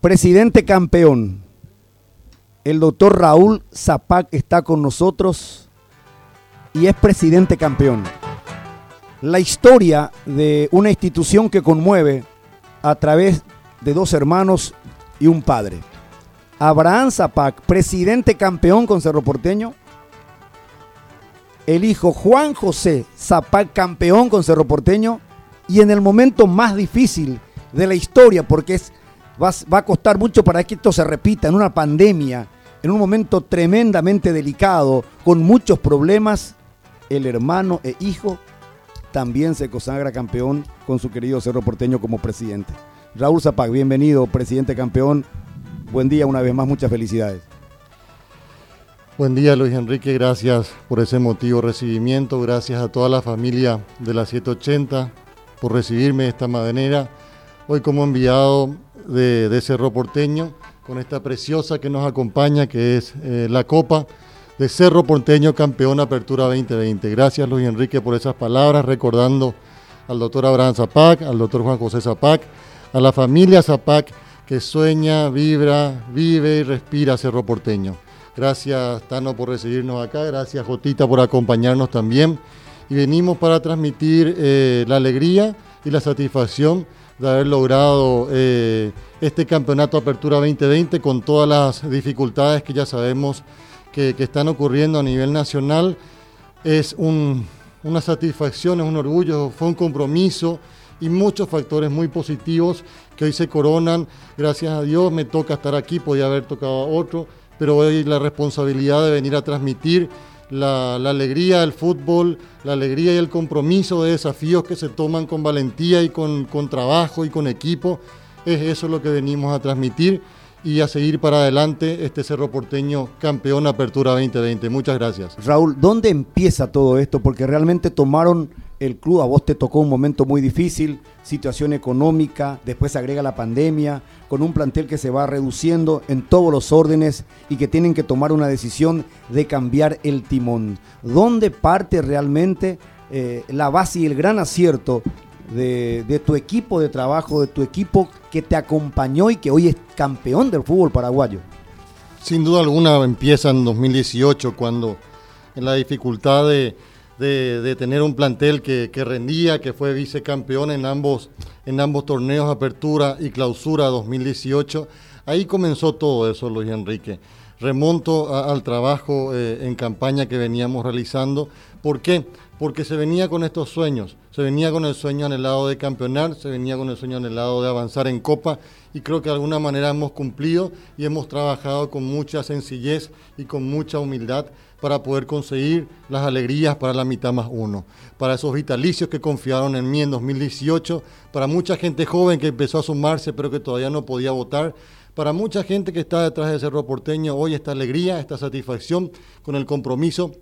Presidente campeón, el doctor Raúl Zapac está con nosotros y es presidente campeón. La historia de una institución que conmueve a través de dos hermanos y un padre. Abraham Zapac, presidente campeón con Cerro Porteño. El hijo Juan José Zapac, campeón con Cerro Porteño. Y en el momento más difícil de la historia, porque es va, a costar mucho para que esto se repita en una pandemia, en un momento tremendamente delicado, con muchos problemas, el hermano e hijo también se consagra campeón con su querido Cerro Porteño como presidente. Raúl Zapac, bienvenido, presidente campeón. Buen día una vez más, muchas felicidades. Buen día Luis Enrique, gracias por ese motivo recibimiento, gracias a toda la familia de la 780 por recibirme de esta manera. Hoy como enviado de, Cerro Porteño, con esta preciosa que nos acompaña, que es eh, la Copa de Cerro Porteño, campeón Apertura 2020. Gracias Luis Enrique por esas palabras, recordando al doctor Abraham Zapac, al doctor Juan José Zapac, a la familia Zapac que sueña, vibra, vive y respira Cerro Porteño. Gracias Tano por recibirnos acá, gracias Jotita por acompañarnos también. Y venimos para transmitir eh, la alegría y la satisfacción de haber logrado eh, este campeonato Apertura 2020 con todas las dificultades que ya sabemos que, están ocurriendo a nivel nacional. Es una satisfacción, es un orgullo, fue un compromiso y muchos factores muy positivos que hoy se coronan. Gracias a Dios me toca estar aquí, podía haber tocado a otro, pero hoy la responsabilidad de venir a transmitir la, alegría del fútbol, la alegría y el compromiso de desafíos que se toman con valentía y con, con trabajo y con equipo. Es eso lo que venimos a transmitir y a seguir para adelante este Cerro Porteño campeón Apertura 2020. Muchas gracias. Raúl, ¿dónde empieza todo esto? Porque realmente tomaron el club, a vos te tocó un momento muy difícil, situación económica, después se agrega la pandemia, con un plantel que se va reduciendo en todos los órdenes y que tienen que tomar una decisión de cambiar el timón. ¿Dónde parte realmente eh, la base y el gran acierto de, tu equipo de trabajo, de tu equipo que te acompañó y que hoy es campeón del fútbol paraguayo? Sin duda alguna empieza en 2018 cuando en la dificultad de de, tener un plantel que, rendía, que fue vicecampeón en ambos, en ambos torneos, Apertura y Clausura 2018. Ahí comenzó todo eso, Luis Enrique. Remonto al trabajo eh, en campaña que veníamos realizando. ¿Por qué? Porque se venía con estos sueños. Se venía con el sueño anhelado de campeonar, se venía con el sueño anhelado de avanzar en Copa y creo que de alguna manera hemos cumplido y hemos trabajado con mucha sencillez y con mucha humildad para poder conseguir las alegrías para la mitad más uno, para esos vitalicios que confiaron en mí en 2018, para mucha gente joven que empezó a sumarse pero que todavía no podía votar, para mucha gente que está detrás de Cerro Porteño, hoy esta alegría, esta satisfacción con el compromiso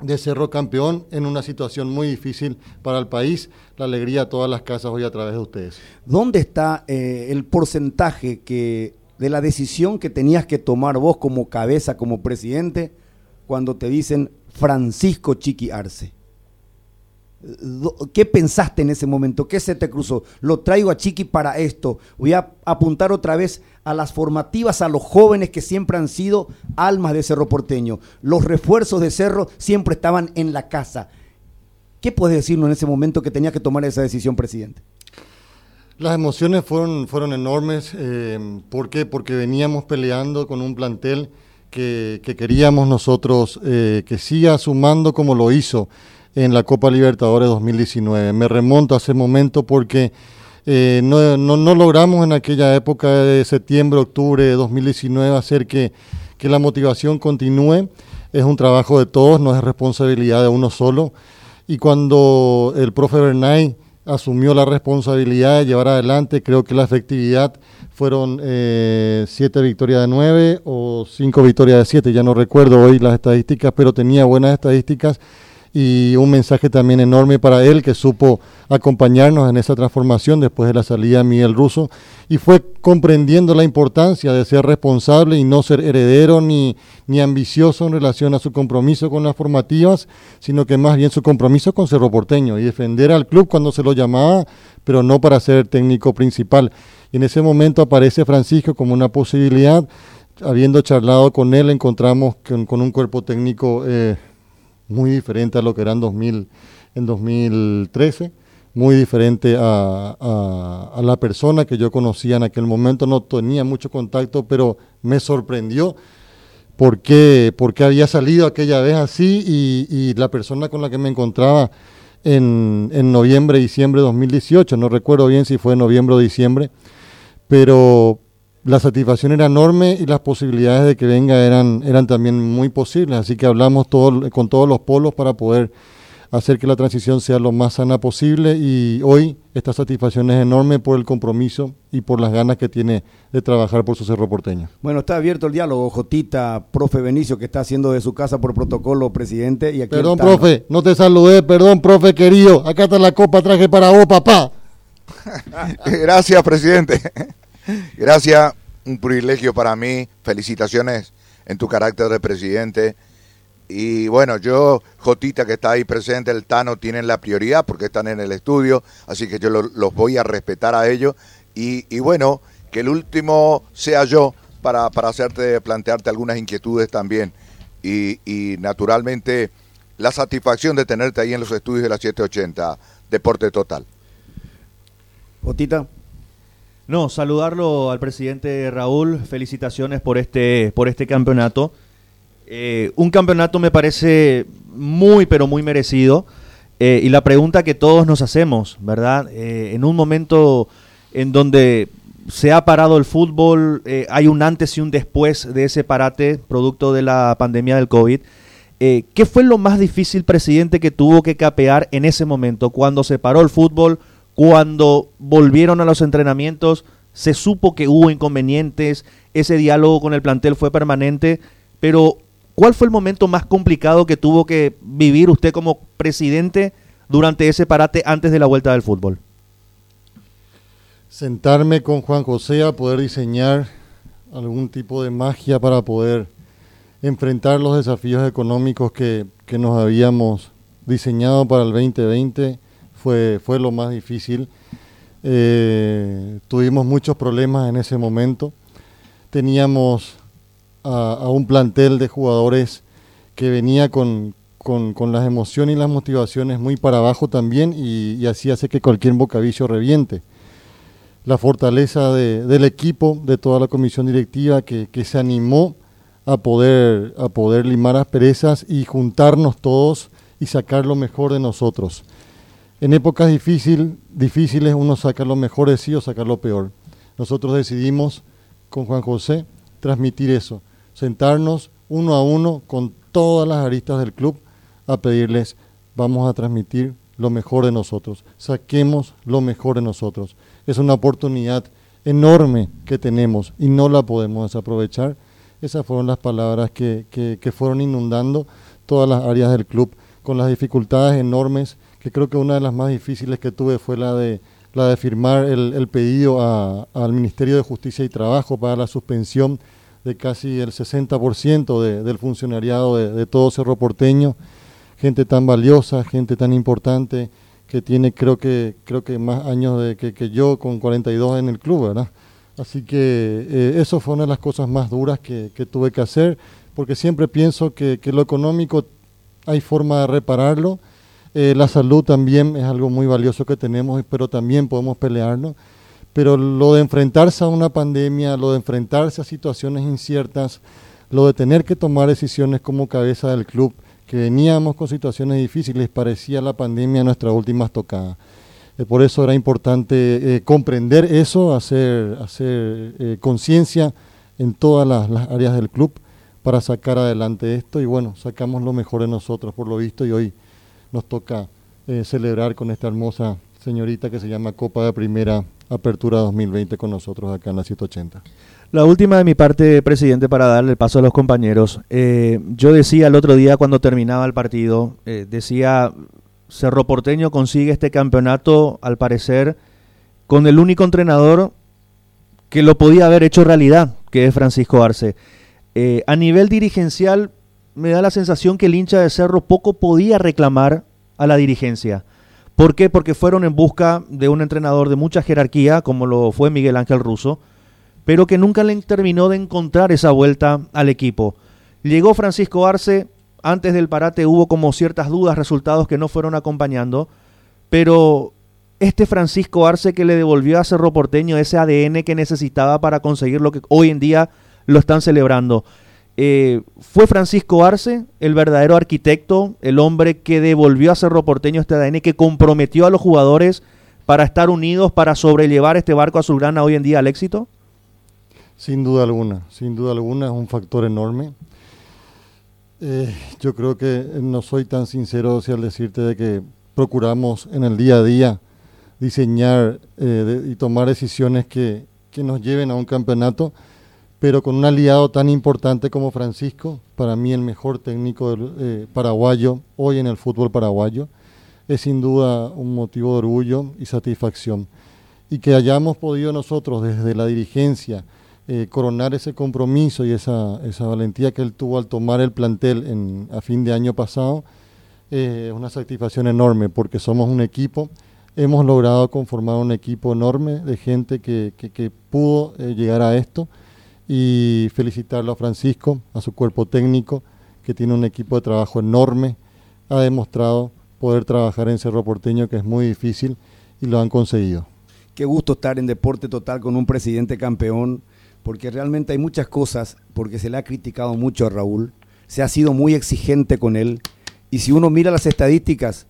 de Cerro Campeón en una situación muy difícil para el país. La alegría a todas las casas hoy a través de ustedes. ¿Dónde está eh, el porcentaje que de la decisión que tenías que tomar vos como cabeza, como presidente? cuando te dicen Francisco Chiqui Arce? ¿Qué pensaste en ese momento? ¿Qué se te cruzó? Lo traigo a Chiqui para esto. Voy a apuntar otra vez a las formativas, a los jóvenes que siempre han sido almas de Cerro Porteño. Los refuerzos de Cerro siempre estaban en la casa. ¿Qué puedes decirnos en ese momento que tenía que tomar esa decisión, presidente? Las emociones fueron, fueron enormes. Eh, ¿Por qué? Porque veníamos peleando con un plantel que, queríamos nosotros eh, que siga sumando como lo hizo en la Copa Libertadores 2019. Me remonto a ese momento porque eh, no, logramos en aquella época de septiembre, octubre de 2019 hacer que, que la motivación continúe. Es un trabajo de todos, no es responsabilidad de uno solo. Y cuando el profe Bernay asumió la responsabilidad de llevar adelante, creo que la efectividad fueron eh, siete victorias de nueve o cinco victorias de siete, ya no recuerdo hoy las estadísticas, pero tenía buenas estadísticas y un mensaje también enorme para él que supo acompañarnos en esa transformación después de la salida de Miguel Russo y fue comprendiendo la importancia de ser responsable y no ser heredero ni, ni ambicioso en relación a su compromiso con las formativas, sino que más bien su compromiso con Cerro Porteño y defender al club cuando se lo llamaba, pero no para ser técnico principal. Y en ese momento aparece Francisco como una posibilidad. Habiendo charlado con él, encontramos con, un cuerpo técnico eh, muy diferente a lo que era en, 2000, en 2013 muy diferente a, a, la persona que yo conocía en aquel momento, no tenía mucho contacto, pero me sorprendió por qué, había salido aquella vez así y, la persona con la que me encontraba en, en noviembre, diciembre de 2018, no recuerdo bien si fue noviembre o diciembre, pero la satisfacción era enorme y las posibilidades de que venga eran, eran también muy posibles, así que hablamos todo, con todos los polos para poder hacer que la transición sea lo más sana posible y hoy esta satisfacción es enorme por el compromiso y por las ganas que tiene de trabajar por su cerro porteño. Bueno, está abierto el diálogo, Jotita, profe Benicio, que está haciendo de su casa por protocolo, presidente. Y aquí perdón, profe, no te saludé, perdón, profe querido, acá está la copa, traje para vos, papá. Gracias, presidente. Gracias, un privilegio para mí. Felicitaciones en tu carácter de presidente y bueno, yo, Jotita que está ahí presente, el Tano, tienen la prioridad porque están en el estudio, así que yo los voy a respetar a ellos. Y, bueno, que el último sea yo para, para hacerte, plantearte algunas inquietudes también. Y, y naturalmente, la satisfacción de tenerte ahí en los estudios de la 780, Deporte Total. Jotita. No, saludarlo al presidente Raúl, felicitaciones por este, por este campeonato. Eh, un campeonato me parece muy, pero muy merecido. Eh, y la pregunta que todos nos hacemos, ¿verdad? Eh, en un momento en donde se ha parado el fútbol, hay un antes y un después de ese parate, producto de la pandemia del COVID. ¿Qué fue lo más difícil, presidente, que tuvo que capear en ese momento? Cuando se paró el fútbol, cuando volvieron a los entrenamientos, se supo que hubo inconvenientes, ese diálogo con el plantel fue permanente, pero ¿Cuál fue el momento más complicado que tuvo que vivir usted como presidente durante ese parate antes de la vuelta del fútbol? Sentarme con Juan José a poder diseñar algún tipo de magia para poder enfrentar los desafíos económicos que, nos habíamos diseñado para el 2020 fue, fue lo más difícil. Eh, tuvimos muchos problemas en ese momento. Teníamos a, un plantel de jugadores que venía con, las emociones y las motivaciones muy para abajo también y, así hace que cualquier bocavillo reviente. La fortaleza del equipo, de toda la comisión directiva que, se animó a poder, a poder limar asperezas y juntarnos todos y sacar lo mejor de nosotros. En épocas difícil, difíciles uno saca lo mejor de sí o saca lo peor. Nosotros decidimos con Juan José transmitir eso sentarnos uno a uno con todas las aristas del club a pedirles, vamos a transmitir lo mejor de nosotros, saquemos lo mejor de nosotros. Es una oportunidad enorme que tenemos y no la podemos desaprovechar. Esas fueron las palabras que, que, fueron inundando todas las áreas del club, con las dificultades enormes, que creo que una de las más difíciles que tuve fue la de, la de firmar el, pedido al Ministerio de Justicia y Trabajo para la suspensión de casi el 60% de, del funcionariado de, todo Cerro Porteño, gente tan valiosa, gente tan importante, que tiene creo que, creo que más años que, yo con 42 en el club. Así que eh, eso fue una de las cosas más duras que, tuve que hacer, porque siempre pienso que, lo económico hay forma de repararlo, eh, la salud también es algo muy valioso que tenemos, pero también podemos pelearlo pero lo de enfrentarse a una pandemia, lo de enfrentarse a situaciones inciertas, lo de tener que tomar decisiones como cabeza del club, que veníamos con situaciones difíciles, parecía la pandemia nuestra última tocada. Eh, por eso era importante eh, comprender eso, hacer, hacer conciencia en todas las, áreas del club para sacar adelante esto y bueno, sacamos lo mejor de nosotros por lo visto y hoy nos toca celebrar con esta hermosa señorita que se llama Copa de Primera Apertura 2020 con nosotros acá en la 180. La última de mi parte, presidente, para darle el paso a los compañeros. Eh, yo decía el otro día cuando terminaba el partido, eh, decía, Cerro Porteño consigue este campeonato, al parecer, con el único entrenador que lo podía haber hecho realidad, que es Francisco Arce. Eh, a nivel dirigencial, me da la sensación que el hincha de Cerro poco podía reclamar a la dirigencia ¿Por qué? Porque fueron en busca de un entrenador de mucha jerarquía, como lo fue Miguel Ángel Russo, pero que nunca le terminó de encontrar esa vuelta al equipo. Llegó Francisco Arce, antes del parate hubo como ciertas dudas, resultados que no fueron acompañando, pero este Francisco Arce que le devolvió a Cerro Porteño ese ADN que necesitaba para conseguir lo que hoy en día lo están celebrando. Eh, fue Francisco Arce el verdadero arquitecto, el hombre que devolvió a Cerro Porteño este ADN, que comprometió a los jugadores para estar unidos, para sobrellevar este barco azulgrana hoy en día al éxito? Sin duda alguna, sin duda alguna es un factor enorme. Eh, yo creo que no soy tan sincero si al decirte de que procuramos en el día a día diseñar eh, y tomar decisiones que, que nos lleven a un campeonato pero con un aliado tan importante como Francisco, para mí el mejor técnico eh, paraguayo hoy en el fútbol paraguayo, es sin duda un motivo de orgullo y satisfacción. Y que hayamos podido nosotros desde la dirigencia eh, coronar ese compromiso y esa, valentía que él tuvo al tomar el plantel en, a fin de año pasado, eh, es una satisfacción enorme porque somos un equipo, hemos logrado conformar un equipo enorme de gente que pudo llegar a esto y felicitarlo a Francisco, a su cuerpo técnico, que tiene un equipo de trabajo enorme, ha demostrado poder trabajar en Cerro Porteño, que es muy difícil, y lo han conseguido. Qué gusto estar en Deporte Total con un presidente campeón, porque realmente hay muchas cosas, porque se le ha criticado mucho a Raúl, se ha sido muy exigente con él, y si uno mira las estadísticas,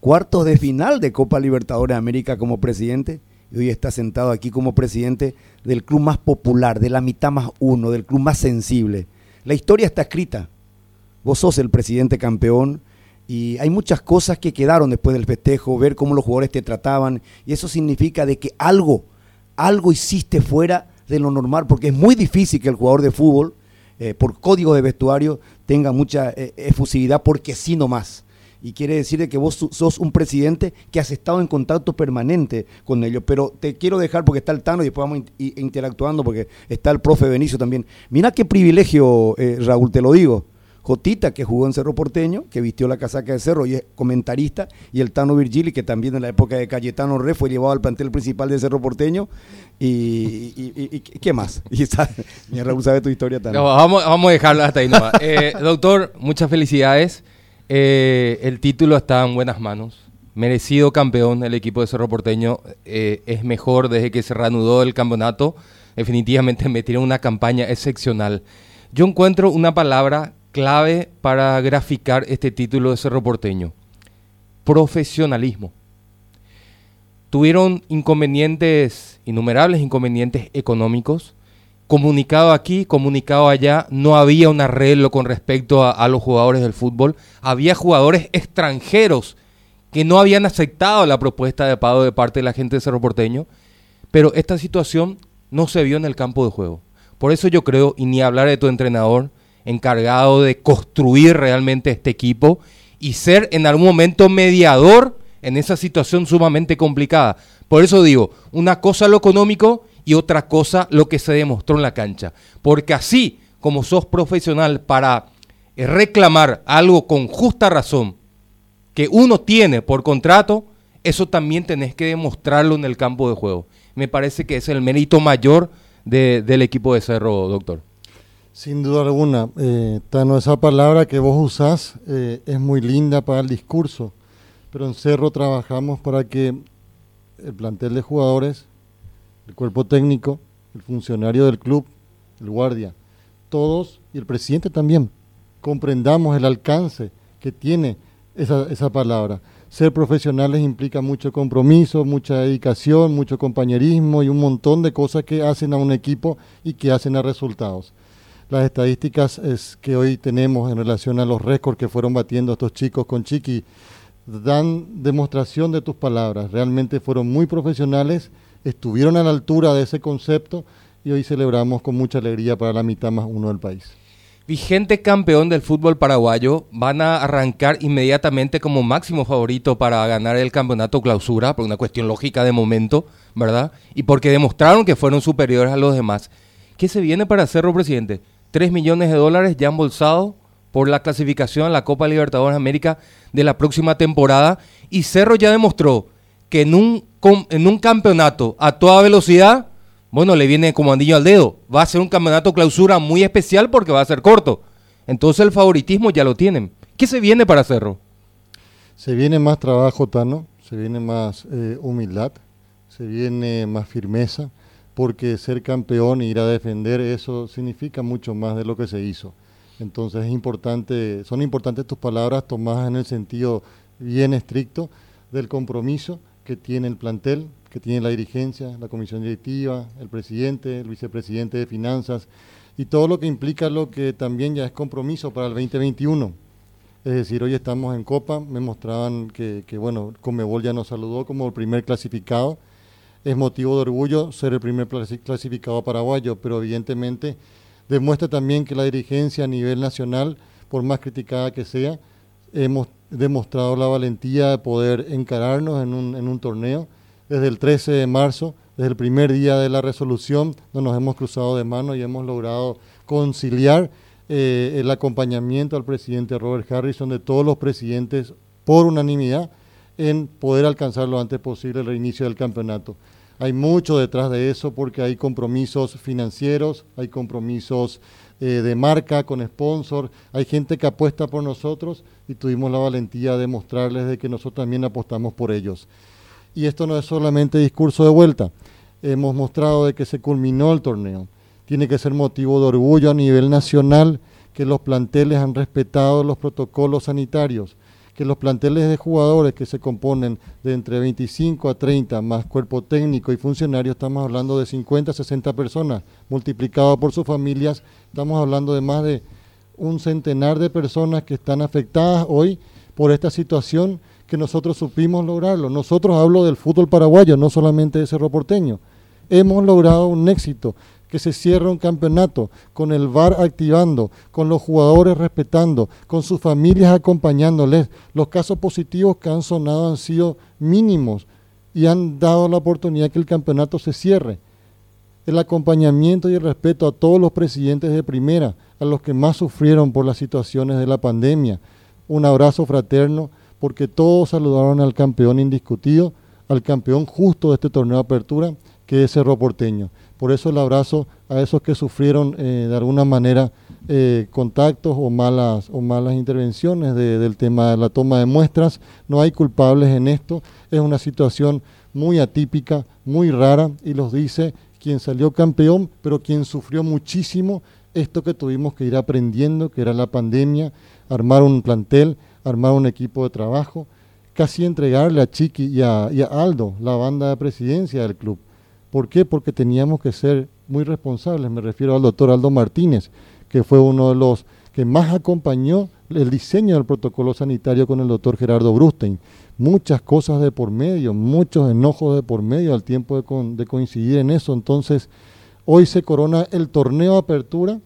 cuartos de final de Copa Libertadores de América como presidente, y hoy está sentado aquí como presidente del club más popular, de la mitad más uno, del club más sensible. La historia está escrita. Vos sos el presidente campeón y hay muchas cosas que quedaron después del festejo, ver cómo los jugadores te trataban y eso significa de que algo, algo hiciste fuera de lo normal, porque es muy difícil que el jugador de fútbol, eh, por código de vestuario, tenga mucha eh, efusividad porque sí nomás y quiere decir que vos sos un presidente que has estado en contacto permanente con ellos. Pero te quiero dejar porque está el Tano y después vamos interactuando porque está el profe Benicio también. Mira qué privilegio, eh, Raúl, te lo digo. Jotita, que jugó en Cerro Porteño, que vistió la casaca de Cerro y es comentarista, y el Tano Virgili, que también en la época de Cayetano Re fue llevado al plantel principal de Cerro Porteño. Y, ¿qué más? Y Raúl sabe tu historia también. vamos, vamos a dejarlo hasta ahí nomás. Eh, doctor, muchas felicidades. Eh, el título está en buenas manos. Merecido campeón el equipo de Cerro Porteño. Eh, es mejor desde que se reanudó el campeonato. Definitivamente metieron una campaña excepcional. Yo encuentro una palabra clave para graficar este título de Cerro Porteño. Profesionalismo. Tuvieron inconvenientes, innumerables inconvenientes económicos, comunicado aquí, comunicado allá, no había un arreglo con respecto a, los jugadores del fútbol, había jugadores extranjeros que no habían aceptado la propuesta de pago de parte de la gente de Cerro Porteño, pero esta situación no se vio en el campo de juego. Por eso yo creo, y ni hablar de tu entrenador, encargado de construir realmente este equipo y ser en algún momento mediador en esa situación sumamente complicada. Por eso digo, una cosa lo económico y otra cosa lo que se demostró en la cancha. Porque así como sos profesional para eh, reclamar algo con justa razón que uno tiene por contrato, eso también tenés que demostrarlo en el campo de juego. Me parece que es el mérito mayor del equipo de Cerro, doctor. Sin duda alguna, eh, Tano, esa palabra que vos usás eh, es muy linda para el discurso, pero en Cerro trabajamos para que el plantel de jugadores el cuerpo técnico, el funcionario del club, el guardia, todos y el presidente también comprendamos el alcance que tiene esa, esa palabra. Ser profesionales implica mucho compromiso, mucha dedicación, mucho compañerismo y un montón de cosas que hacen a un equipo y que hacen a resultados. Las estadísticas es que hoy tenemos en relación a los récords que fueron batiendo estos chicos con Chiqui dan demostración de tus palabras. Realmente fueron muy profesionales estuvieron a la altura de ese concepto y hoy celebramos con mucha alegría para la mitad más uno del país. Vigente campeón del fútbol paraguayo, van a arrancar inmediatamente como máximo favorito para ganar el campeonato clausura, por una cuestión lógica de momento, ¿verdad? Y porque demostraron que fueron superiores a los demás. ¿Qué se viene para Cerro, presidente? ¿Tres millones de dólares ya embolsados por la clasificación a la Copa Libertadores América de la próxima temporada. Y Cerro ya demostró que en un, en un campeonato a toda velocidad, bueno, le viene como anillo al dedo. Va a ser un campeonato clausura muy especial porque va a ser corto. Entonces el favoritismo ya lo tienen. ¿Qué se viene para Cerro? Se viene más trabajo, Tano, se viene más eh, humildad, se viene más firmeza, porque ser campeón e ir a defender eso significa mucho más de lo que se hizo. Entonces es importante, son importantes tus palabras tomadas en el sentido bien estricto del compromiso que tiene el plantel, que tiene la dirigencia, la comisión directiva, el presidente, el vicepresidente de finanzas y todo lo que implica lo que también ya es compromiso para el 2021. Es decir, hoy estamos en Copa, me mostraban que, que bueno, Comebol ya nos saludó como el primer clasificado. Es motivo de orgullo ser el primer clasificado paraguayo, pero evidentemente demuestra también que la dirigencia a nivel nacional, por más criticada que sea, hemos demostrado la valentía de poder encararnos en un, torneo. Desde el 13 de marzo, desde el primer día de la resolución, nos hemos cruzado de mano y hemos logrado conciliar eh, el acompañamiento al presidente Robert Harrison de todos los presidentes por unanimidad en poder alcanzar lo antes posible el reinicio del campeonato. Hay mucho detrás de eso porque hay compromisos financieros, hay compromisos eh, de marca con sponsor, hay gente que apuesta por nosotros y tuvimos la valentía de mostrarles de que nosotros también apostamos por ellos. Y esto no es solamente discurso de vuelta, hemos mostrado de que se culminó el torneo. Tiene que ser motivo de orgullo a nivel nacional que los planteles han respetado los protocolos sanitarios que los planteles de jugadores que se componen de entre 25 a 30 más cuerpo técnico y funcionarios, estamos hablando de 50 a 60 personas, multiplicado por sus familias, estamos hablando de más de un centenar de personas que están afectadas hoy por esta situación que nosotros supimos lograrlo. Nosotros hablo del fútbol paraguayo, no solamente de Cerro Porteño. Hemos logrado un éxito que se cierre un campeonato, con el VAR activando, con los jugadores respetando, con sus familias acompañándoles. Los casos positivos que han sonado han sido mínimos y han dado la oportunidad que el campeonato se cierre. El acompañamiento y el respeto a todos los presidentes de primera, a los que más sufrieron por las situaciones de la pandemia. Un abrazo fraterno porque todos saludaron al campeón indiscutido, al campeón justo de este torneo de apertura, que es Cerro Porteño. Por eso el abrazo a esos que sufrieron eh, de alguna manera eh, contactos o malas, o malas intervenciones del tema de la toma de muestras. No hay culpables en esto. Es una situación muy atípica, muy rara, y los dice quien salió campeón, pero quien sufrió muchísimo esto que tuvimos que ir aprendiendo, que era la pandemia, armar un plantel, armar un equipo de trabajo, casi entregarle a Chiqui y a Aldo la banda de presidencia del club ¿Por qué? Porque teníamos que ser muy responsables. Me refiero al doctor Aldo Martínez, que fue uno de los que más acompañó el diseño del protocolo sanitario con el doctor Gerardo Brustein. Muchas cosas de por medio, muchos enojos de por medio al tiempo de, coincidir en eso. Entonces, hoy se corona el torneo apertura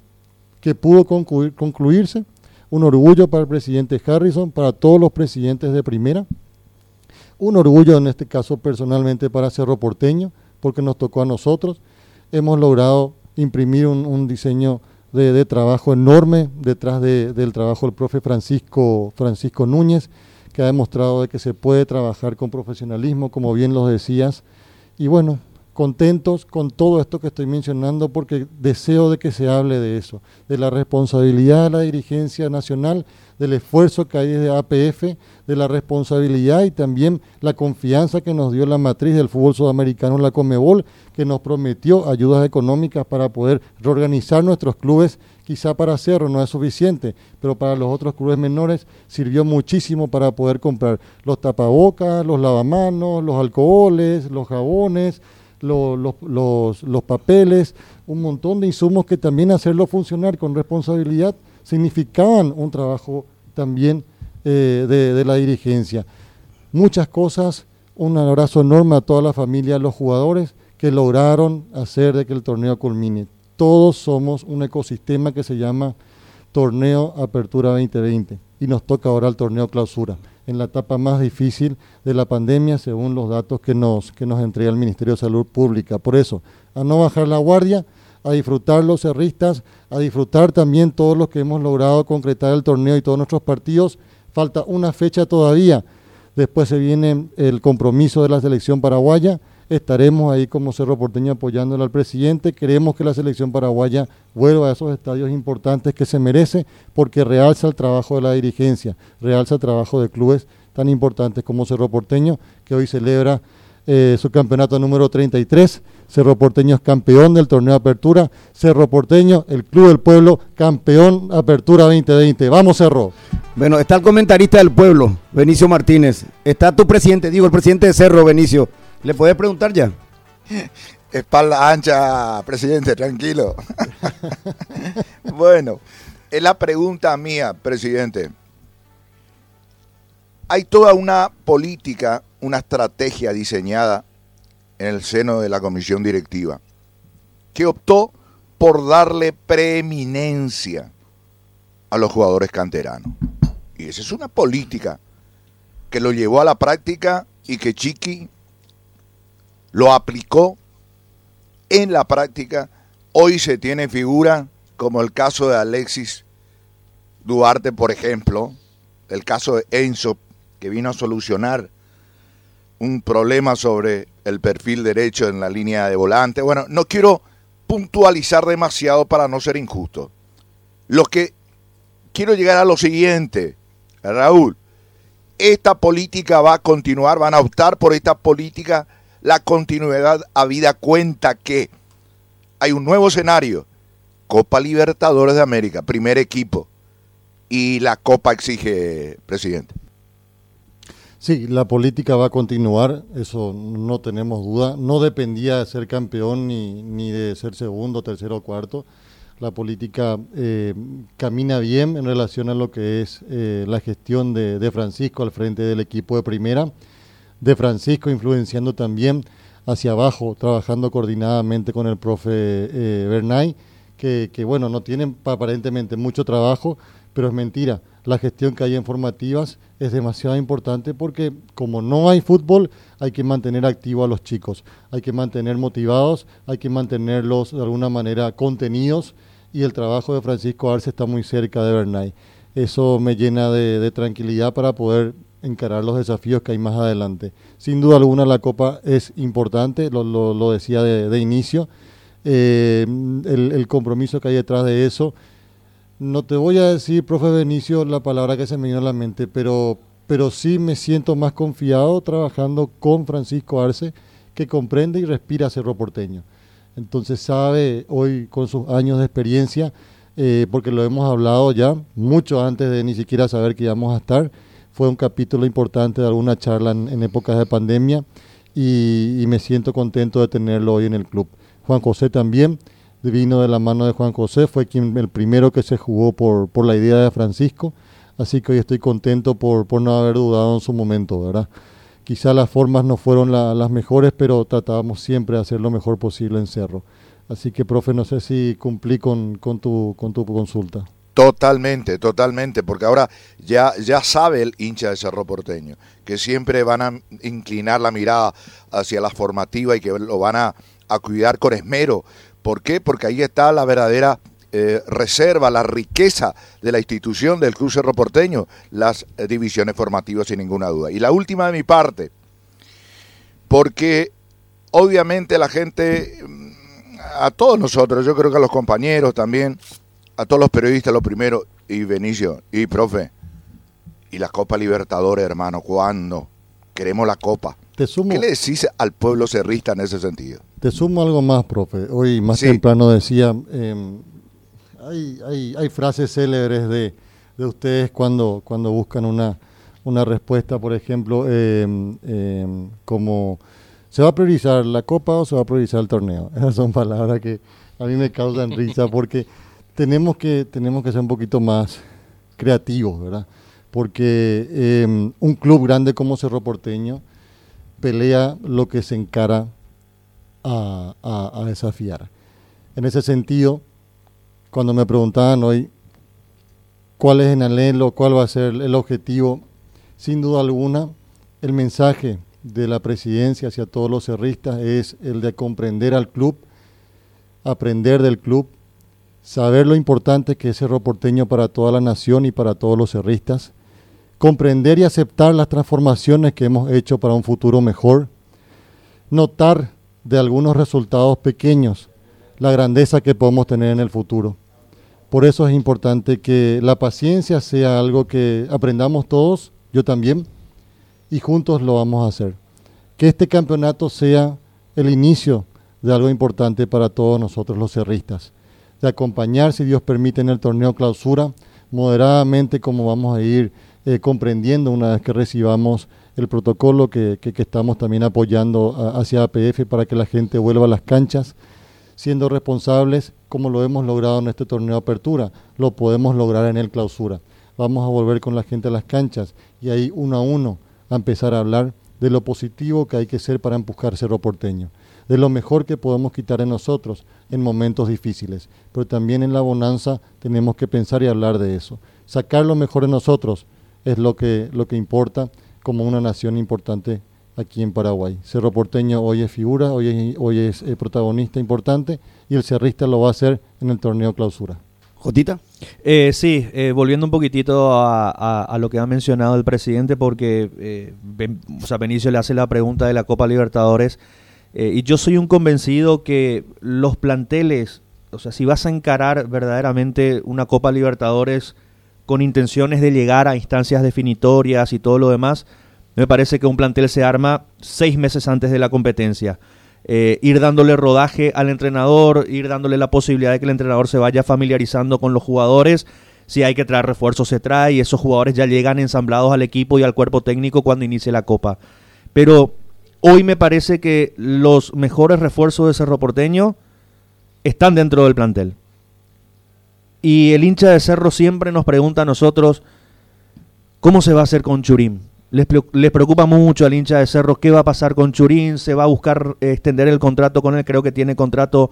que pudo concluirse. Un orgullo para el presidente Harrison, para todos los presidentes de primera. Un orgullo en este caso personalmente para Cerro Porteño porque nos tocó a nosotros. Hemos logrado imprimir un, diseño de, trabajo enorme detrás del trabajo del profe Francisco, Francisco Núñez, que ha demostrado de que se puede trabajar con profesionalismo, como bien lo decías. Y bueno, contentos con todo esto que estoy mencionando porque deseo de que se hable de eso, de la responsabilidad de la dirigencia nacional, del esfuerzo que hay desde APF, de la responsabilidad y también la confianza que nos dio la matriz del fútbol sudamericano, la Comebol, que nos prometió ayudas económicas para poder reorganizar nuestros clubes. Quizá para Cerro no es suficiente, pero para los otros clubes menores sirvió muchísimo para poder comprar los tapabocas, los lavamanos, los alcoholes, los jabones, los, papeles, un montón de insumos que también hacerlo funcionar con responsabilidad significaban un trabajo también eh, de, la dirigencia. Muchas cosas, un abrazo enorme a toda la familia, a los jugadores que lograron hacer de que el torneo culmine. Todos somos un ecosistema que se llama Torneo Apertura 2020 y nos toca ahora el torneo clausura en la etapa más difícil de la pandemia, según los datos que nos, que nos entrega el Ministerio de Salud Pública. Por eso, a no bajar la guardia, a disfrutar los cerristas, a disfrutar también todos los que hemos logrado concretar el torneo y todos nuestros partidos. Falta una fecha todavía. Después se viene el compromiso de la selección paraguaya. Estaremos ahí como Cerro Porteño apoyándole al presidente. Queremos que la selección paraguaya vuelva a esos estadios importantes que se merece porque realza el trabajo de la dirigencia, realza el trabajo de clubes tan importantes como Cerro Porteño, que hoy celebra eh, su campeonato número 33. Cerro Porteño es campeón del torneo de apertura. Cerro Porteño, el Club del Pueblo, campeón apertura 2020. Vamos, Cerro. Bueno, está el comentarista del pueblo, Benicio Martínez. Está tu presidente, digo, el presidente de Cerro, Benicio. ¿Le puedes preguntar ya? Espalda ancha, presidente, tranquilo. bueno, es la pregunta mía, presidente. Hay toda una política, una estrategia diseñada en el seno de la comisión directiva que optó por darle preeminencia a los jugadores canteranos. Y esa es una política que lo llevó a la práctica y que Chiqui lo aplicó en la práctica. Hoy se tiene figura como el caso de Alexis Duarte, por ejemplo, el caso de Enzo, que vino a solucionar un problema sobre el perfil derecho en la línea de volante. Bueno, no quiero puntualizar demasiado para no ser injusto. Lo que quiero llegar a lo siguiente, Raúl, esta política va a continuar, van a optar por esta política, la continuidad a vida cuenta que hay un nuevo escenario, Copa Libertadores de América, primer equipo, y la Copa exige, presidente. Sí, la política va a continuar, eso no tenemos duda. No dependía de ser campeón ni, ni de ser segundo, tercero o cuarto. La política eh, camina bien en relación a lo que es eh, la gestión de, de, Francisco al frente del equipo de primera. De Francisco influenciando también hacia abajo, trabajando coordinadamente con el profe eh, Bernay, que, que bueno, no tienen aparentemente mucho trabajo, pero es mentira la gestión que hay en formativas es demasiado importante porque como no hay fútbol, hay que mantener activo a los chicos, hay que mantener motivados, hay que mantenerlos de alguna manera contenidos y el trabajo de Francisco Arce está muy cerca de Bernay. Eso me llena de, tranquilidad para poder encarar los desafíos que hay más adelante. Sin duda alguna la Copa es importante, lo, decía de, inicio, eh, el, compromiso que hay detrás de eso no te voy a decir, profe Benicio, la palabra que se me vino a la mente, pero, pero sí me siento más confiado trabajando con Francisco Arce, que comprende y respira Cerro Porteño. Entonces sabe hoy con sus años de experiencia, eh, porque lo hemos hablado ya mucho antes de ni siquiera saber que íbamos a estar. Fue un capítulo importante de alguna charla en, épocas de pandemia y, y me siento contento de tenerlo hoy en el club. Juan José también vino de la mano de Juan José, fue quien el primero que se jugó por, por la idea de Francisco, así que hoy estoy contento por, por no haber dudado en su momento, ¿verdad? Quizá las formas no fueron las mejores, pero tratábamos siempre de hacer lo mejor posible en Cerro. Así que, profe, no sé si cumplí con, con, tu, con tu consulta. Totalmente, totalmente, porque ahora ya, ya sabe el hincha de Cerro Porteño que siempre van a inclinar la mirada hacia la formativa y que lo van a, a cuidar con esmero, ¿Por qué? Porque ahí está la verdadera eh, reserva, la riqueza de la institución del Club Cerro Porteño, las eh, divisiones formativas sin ninguna duda. Y la última de mi parte, porque obviamente la gente, mm, a todos nosotros, yo creo que a los compañeros también, a todos los periodistas lo primero, y Benicio, y profe, y la Copa Libertadores, hermano, ¿cuándo? Queremos la Copa. ¿Qué le decís al pueblo cerrista en ese sentido? Te sumo algo más, profe. Hoy más temprano decía, em, hay, hay, frases célebres de, de, ustedes cuando, cuando buscan una, una respuesta, por ejemplo, em, em, como ¿se va a priorizar la copa o se va a priorizar el torneo? Esas son palabras que a mí me causan risa porque tenemos que, tenemos que ser un poquito más creativos, ¿verdad? Porque un club grande como Cerro Porteño pelea lo que se encara a, desafiar. En ese sentido, cuando me preguntaban hoy cuál es el anhelo, cuál va a ser el objetivo, sin duda alguna, el mensaje de la presidencia hacia todos los cerristas es el de comprender al club, aprender del club, saber lo importante que es Cerro Porteño para toda la nación y para todos los cerristas, comprender y aceptar las transformaciones que hemos hecho para un futuro mejor, notar de algunos resultados pequeños la grandeza que podemos tener en el futuro. Por eso es importante que la paciencia sea algo que aprendamos todos, yo también, y juntos lo vamos a hacer. Que este campeonato sea el inicio de algo importante para todos nosotros los cerristas, de acompañar, si Dios permite, en el torneo clausura, moderadamente como vamos a ir eh, comprendiendo una vez que recibamos el protocolo que, estamos también apoyando hacia APF para que la gente vuelva a las canchas, siendo responsables como lo hemos logrado en este torneo apertura, lo podemos lograr en el clausura. Vamos a volver con la gente a las canchas y ahí uno a uno a empezar a hablar de lo positivo que hay que ser para empujar Cerro Porteño, de lo mejor que podemos quitar en nosotros en momentos difíciles, pero también en la bonanza tenemos que pensar y hablar de eso. Sacar lo mejor en nosotros es lo que, lo que importa como una nación importante aquí en Paraguay. Cerro Porteño hoy es figura, hoy es, hoy es eh, protagonista importante y el cerrista lo va a hacer en el torneo clausura. Jotita. Eh, sí, eh, volviendo un poquitito a, lo que ha mencionado el presidente, porque eh, o sea, Benicio le hace la pregunta de la Copa Libertadores, y yo soy un convencido que los planteles, o sea, si vas a encarar verdaderamente una Copa Libertadores con intenciones de llegar a instancias definitorias y todo lo demás, me parece que un plantel se arma seis meses antes de la competencia. Eh, ir dándole rodaje al entrenador, ir dándole la posibilidad de que el entrenador se vaya familiarizando con los jugadores. Si hay que traer refuerzos, se trae y esos jugadores ya llegan ensamblados al equipo y al cuerpo técnico cuando inicie la Copa. Pero hoy me parece que los mejores refuerzos de Cerro Porteño están dentro del plantel. Y el hincha de Cerro siempre nos pregunta a nosotros, ¿cómo se va a hacer con Churín? Les, preocupa mucho al hincha de Cerro qué va a pasar con Churín, se va a buscar eh, extender el contrato con él, creo que tiene contrato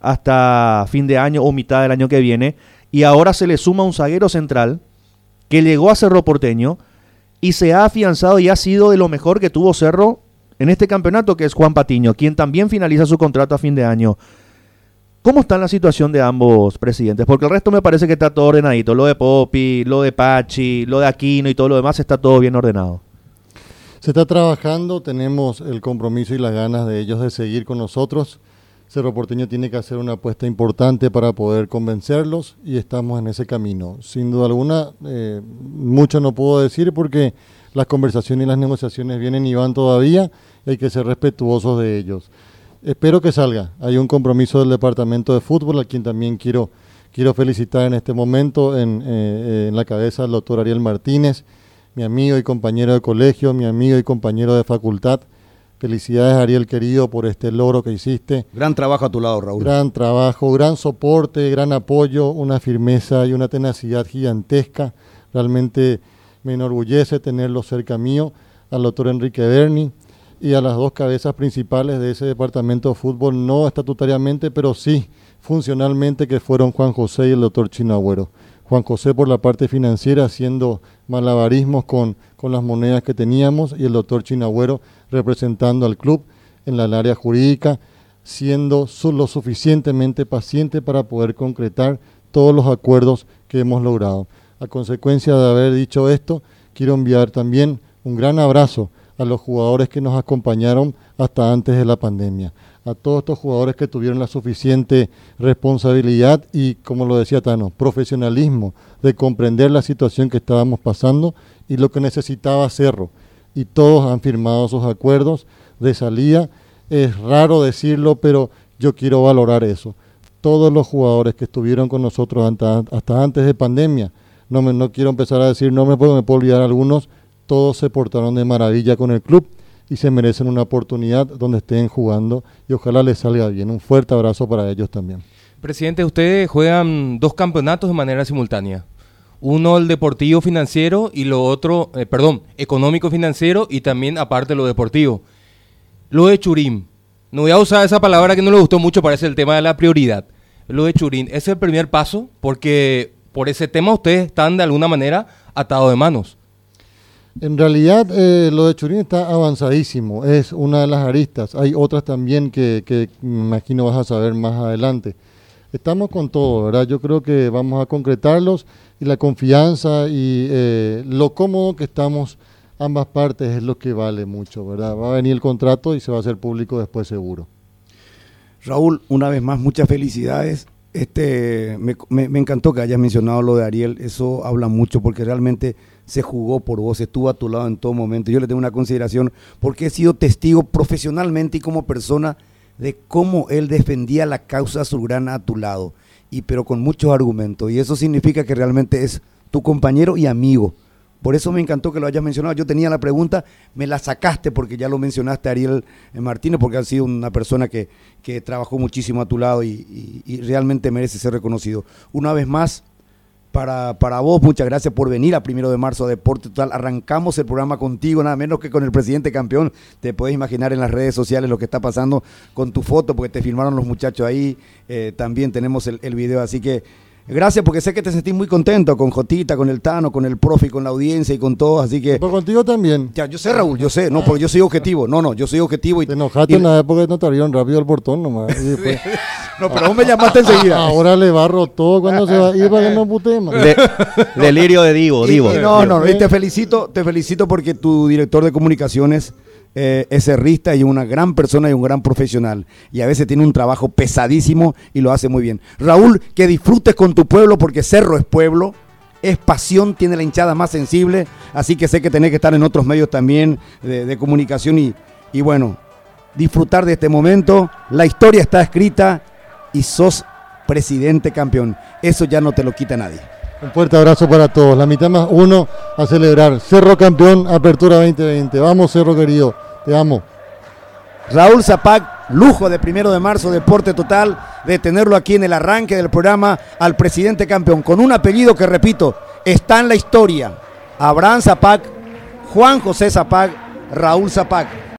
hasta fin de año o mitad del año que viene, y ahora se le suma un zaguero central que llegó a Cerro Porteño y se ha afianzado y ha sido de lo mejor que tuvo Cerro en este campeonato, que es Juan Patiño, quien también finaliza su contrato a fin de año. ¿Cómo está la situación de ambos presidentes? Porque el resto me parece que está todo ordenadito. Lo de Popi, lo de Pachi, lo de Aquino y todo lo demás está todo bien ordenado. Se está trabajando, tenemos el compromiso y las ganas de ellos de seguir con nosotros. Cerro Porteño tiene que hacer una apuesta importante para poder convencerlos y estamos en ese camino. Sin duda alguna, eh, mucho no puedo decir porque las conversaciones y las negociaciones vienen y van todavía hay que ser respetuosos de ellos. Espero que salga. Hay un compromiso del Departamento de Fútbol, a quien también quiero, quiero felicitar en este momento, en, eh, en la cabeza del doctor Ariel Martínez, mi amigo y compañero de colegio, mi amigo y compañero de facultad. Felicidades, Ariel querido, por este logro que hiciste. Gran trabajo a tu lado, Raúl. Gran trabajo, gran soporte, gran apoyo, una firmeza y una tenacidad gigantesca. Realmente me enorgullece tenerlo cerca mío, al doctor Enrique Berni, y a las dos cabezas principales de ese departamento de fútbol, no estatutariamente, pero sí funcionalmente, que fueron Juan José y el doctor Chinagüero. Juan José por la parte financiera haciendo malabarismos con, con las monedas que teníamos y el doctor Chinagüero representando al club en la área jurídica, siendo lo suficientemente paciente para poder concretar todos los acuerdos que hemos logrado. A consecuencia de haber dicho esto, quiero enviar también un gran abrazo a los jugadores que nos acompañaron hasta antes de la pandemia, a todos estos jugadores que tuvieron la suficiente responsabilidad y, como lo decía Tano, profesionalismo de comprender la situación que estábamos pasando y lo que necesitaba Cerro. Y todos han firmado sus acuerdos de salida. Es raro decirlo, pero yo quiero valorar eso. Todos los jugadores que estuvieron con nosotros hasta, antes de pandemia, no, me, no quiero empezar a decir no me puedo, me puedo olvidar algunos, todos se portaron de maravilla con el club y se merecen una oportunidad donde estén jugando y ojalá les salga bien. Un fuerte abrazo para ellos también. Presidente, ustedes juegan dos campeonatos de manera simultánea. Uno el deportivo financiero y lo otro, eh, perdón, económico financiero y también aparte lo deportivo. Lo de Churín, no voy a usar esa palabra que no le gustó mucho, parece el tema de la prioridad. Lo de Churín, es el primer paso porque por ese tema ustedes están de alguna manera atados de manos. En realidad, eh, lo de Churín está avanzadísimo, es una de las aristas. Hay otras también que, que me imagino vas a saber más adelante. Estamos con todo, ¿verdad? Yo creo que vamos a concretarlos y la confianza y eh, lo cómodo que estamos ambas partes es lo que vale mucho, ¿verdad? Va a venir el contrato y se va a hacer público después seguro. Raúl, una vez más, muchas felicidades. Este, me, me, me, encantó que hayas mencionado lo de Ariel, eso habla mucho porque realmente se jugó por vos, estuvo a tu lado en todo momento. Yo le tengo una consideración porque he sido testigo profesionalmente y como persona de cómo él defendía la causa azulgrana a tu lado, y pero con muchos argumentos, y eso significa que realmente es tu compañero y amigo. Por eso me encantó que lo hayas mencionado. Yo tenía la pregunta, me la sacaste porque ya lo mencionaste Ariel Martínez, porque ha sido una persona que, que trabajó muchísimo a tu lado y, y realmente merece ser reconocido. Una vez más, para, para vos, muchas gracias por venir a primero de marzo a Deporte Total. Arrancamos el programa contigo, nada menos que con el presidente campeón. Te puedes imaginar en las redes sociales lo que está pasando con tu foto, porque te filmaron los muchachos ahí. Eh, también tenemos el video, así que Gracias porque sé que te sentís muy contento con Jotita, con el Tano, con el profe, con la audiencia y con todos, así que... Pero contigo también. Ya, yo sé Raúl, yo sé, no, porque yo soy objetivo, no, no, yo soy objetivo y... Te enojaste y, en la época que no te abrieron rápido el portón nomás. Después... no, pero vos me llamaste enseguida. Ahora le barro todo cuando se va a ir para que no putemos. De, delirio de Divo, Divo. Y, y no, no, y te felicito, te felicito porque tu director de comunicaciones... Eh, es cerrista y una gran persona y un gran profesional. Y a veces tiene un trabajo pesadísimo y lo hace muy bien. Raúl, que disfrutes con tu pueblo porque Cerro es pueblo, es pasión, tiene la hinchada más sensible. Así que sé que tenés que estar en otros medios también de, de comunicación y, y bueno, disfrutar de este momento. La historia está escrita y sos presidente campeón. Eso ya no te lo quita nadie. Un fuerte abrazo para todos. La mitad más uno a celebrar. Cerro campeón, apertura 2020. Vamos, Cerro querido. Te amo. Raúl Zapac, lujo de primero de marzo, deporte total, de tenerlo aquí en el arranque del programa al presidente campeón, con un apellido que, repito, está en la historia. Abraham Zapac, Juan José Zapac, Raúl Zapac.